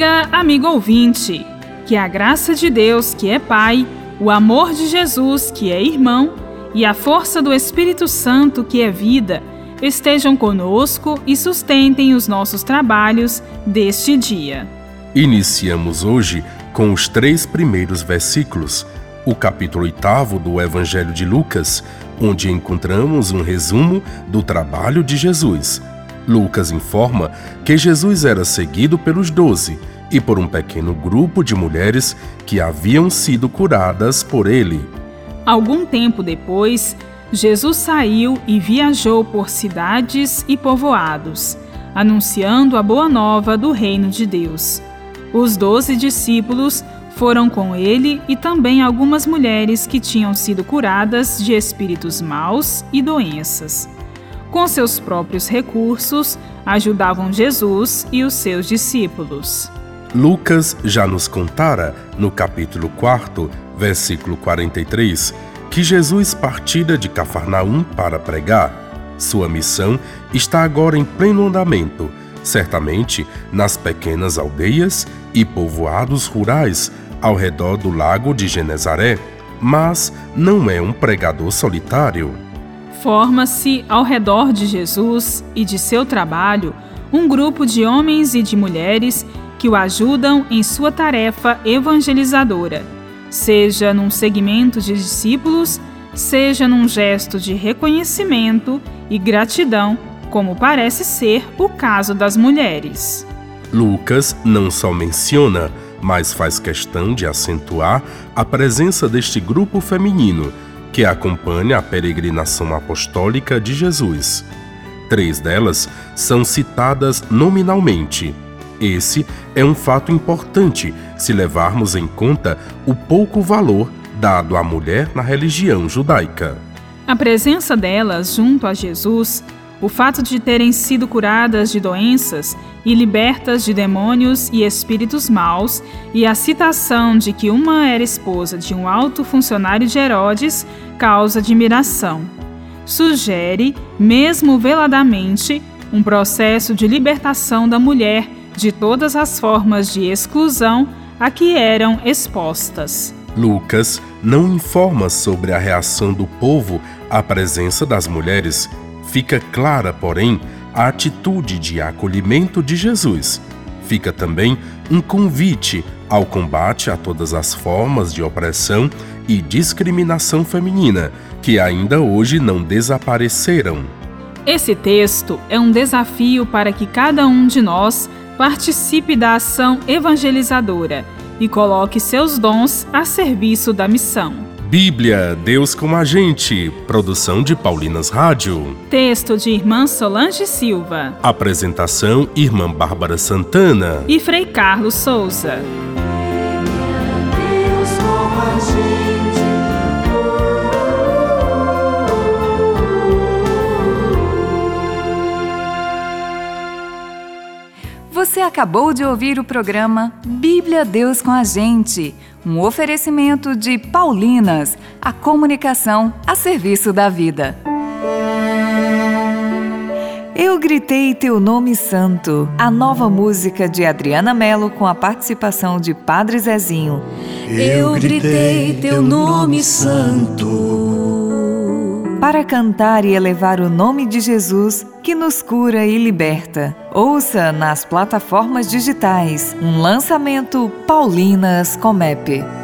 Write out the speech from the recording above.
dia, amigo ouvinte. Que a graça de Deus, que é Pai, o amor de Jesus, que é irmão, e a força do Espírito Santo, que é vida, estejam conosco e sustentem os nossos trabalhos deste dia. Iniciamos hoje com os três primeiros versículos, o capítulo oitavo do Evangelho de Lucas, onde encontramos um resumo do trabalho de Jesus. Lucas informa que Jesus era seguido pelos doze e por um pequeno grupo de mulheres que haviam sido curadas por ele. Algum tempo depois, Jesus saiu e viajou por cidades e povoados, anunciando a boa nova do reino de Deus. Os doze discípulos foram com ele e também algumas mulheres que tinham sido curadas de espíritos maus e doenças. Com seus próprios recursos, ajudavam Jesus e os seus discípulos. Lucas já nos contara, no capítulo 4, versículo 43, que Jesus partira de Cafarnaum para pregar. Sua missão está agora em pleno andamento, certamente nas pequenas aldeias e povoados rurais ao redor do lago de Genezaré, mas não é um pregador solitário. Forma-se ao redor de Jesus e de seu trabalho um grupo de homens e de mulheres que o ajudam em sua tarefa evangelizadora seja num segmento de discípulos, seja num gesto de reconhecimento e gratidão, como parece ser o caso das mulheres. Lucas não só menciona, mas faz questão de acentuar a presença deste grupo feminino que acompanha a peregrinação apostólica de Jesus. Três delas são citadas nominalmente esse é um fato importante se levarmos em conta o pouco valor dado à mulher na religião judaica. A presença delas junto a Jesus, o fato de terem sido curadas de doenças e libertas de demônios e espíritos maus, e a citação de que uma era esposa de um alto funcionário de Herodes, causa admiração. Sugere, mesmo veladamente, um processo de libertação da mulher de todas as formas de exclusão a que eram expostas. Lucas não informa sobre a reação do povo à presença das mulheres. Fica clara, porém, a atitude de acolhimento de Jesus. Fica também um convite ao combate a todas as formas de opressão e discriminação feminina que ainda hoje não desapareceram. Esse texto é um desafio para que cada um de nós participe da ação evangelizadora e coloque seus dons a serviço da missão. Bíblia, Deus com a gente. Produção de Paulinas Rádio. Texto de Irmã Solange Silva. Apresentação: Irmã Bárbara Santana. E Frei Carlos Souza. Você acabou de ouvir o programa Bíblia Deus com a Gente, um oferecimento de Paulinas, a comunicação a serviço da vida. Eu gritei teu nome santo, a nova música de Adriana Mello com a participação de Padre Zezinho. Eu gritei teu nome santo para cantar e elevar o nome de Jesus que nos cura e liberta. Ouça nas plataformas digitais um lançamento Paulinas Comep.